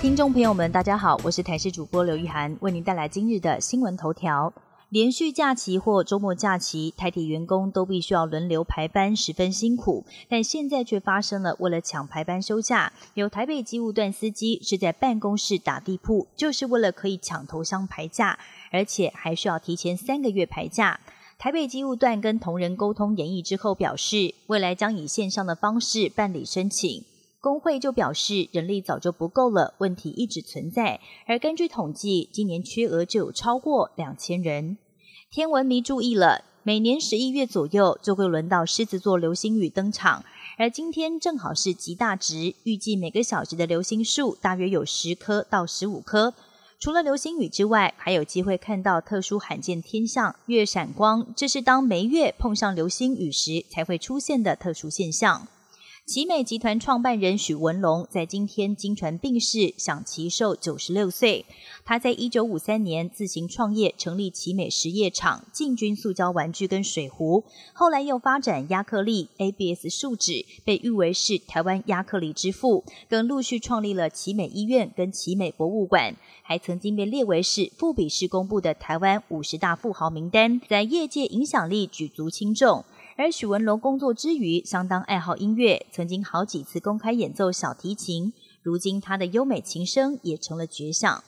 听众朋友们，大家好，我是台视主播刘玉涵，为您带来今日的新闻头条。连续假期或周末假期，台铁员工都必须要轮流排班，十分辛苦。但现在却发生了，为了抢排班休假，有台北机务段司机是在办公室打地铺，就是为了可以抢头箱排假，而且还需要提前三个月排假。台北机务段跟同仁沟通研议之后，表示未来将以线上的方式办理申请。工会就表示，人力早就不够了，问题一直存在。而根据统计，今年缺额就有超过两千人。天文迷注意了，每年十一月左右就会轮到狮子座流星雨登场，而今天正好是极大值，预计每个小时的流星数大约有十颗到十五颗。除了流星雨之外，还有机会看到特殊罕见天象——月闪光，这是当梅月碰上流星雨时才会出现的特殊现象。奇美集团创办人许文龙在今天经传病逝，享其寿九十六岁。他在一九五三年自行创业，成立奇美实业厂，进军塑胶玩具跟水壶。后来又发展亚克力、ABS 树脂，被誉为是台湾亚克力之父。更陆续创立了奇美医院跟奇美博物馆，还曾经被列为是富比士公布的台湾五十大富豪名单，在业界影响力举足轻重。而许文龙工作之余，相当爱好音乐，曾经好几次公开演奏小提琴。如今，他的优美琴声也成了绝响。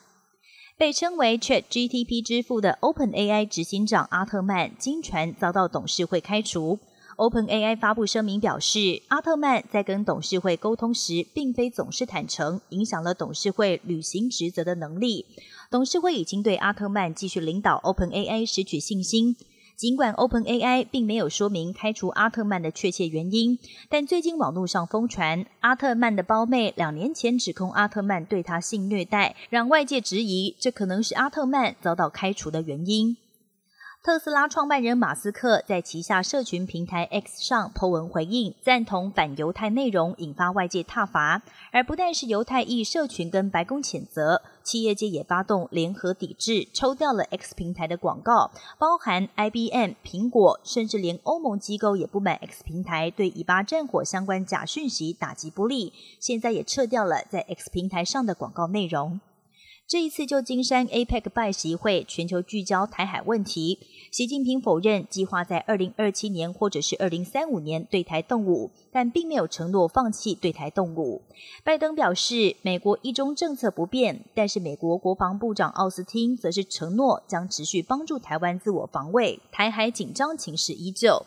被称为 Chat GTP 之父的 OpenAI 执行长阿特曼，经传遭到董事会开除。OpenAI 发布声明表示，阿特曼在跟董事会沟通时，并非总是坦诚，影响了董事会履行职责的能力。董事会已经对阿特曼继续领导 OpenAI 失去信心。尽管 OpenAI 并没有说明开除阿特曼的确切原因，但最近网络上疯传阿特曼的胞妹两年前指控阿特曼对她性虐待，让外界质疑这可能是阿特曼遭到开除的原因。特斯拉创办人马斯克在旗下社群平台 X 上 po 文回应，赞同反犹太内容，引发外界挞伐。而不但是犹太裔社群跟白宫谴责，企业界也发动联合抵制，抽掉了 X 平台的广告，包含 IBM、苹果，甚至连欧盟机构也不满 X 平台对以巴战火相关假讯息打击不利，现在也撤掉了在 X 平台上的广告内容。这一次旧金山 APEC 拜习会，全球聚焦台海问题。习近平否认计划在二零二七年或者是二零三五年对台动武，但并没有承诺放弃对台动武。拜登表示，美国一中政策不变，但是美国国防部长奥斯汀则是承诺将持续帮助台湾自我防卫。台海紧张情势依旧。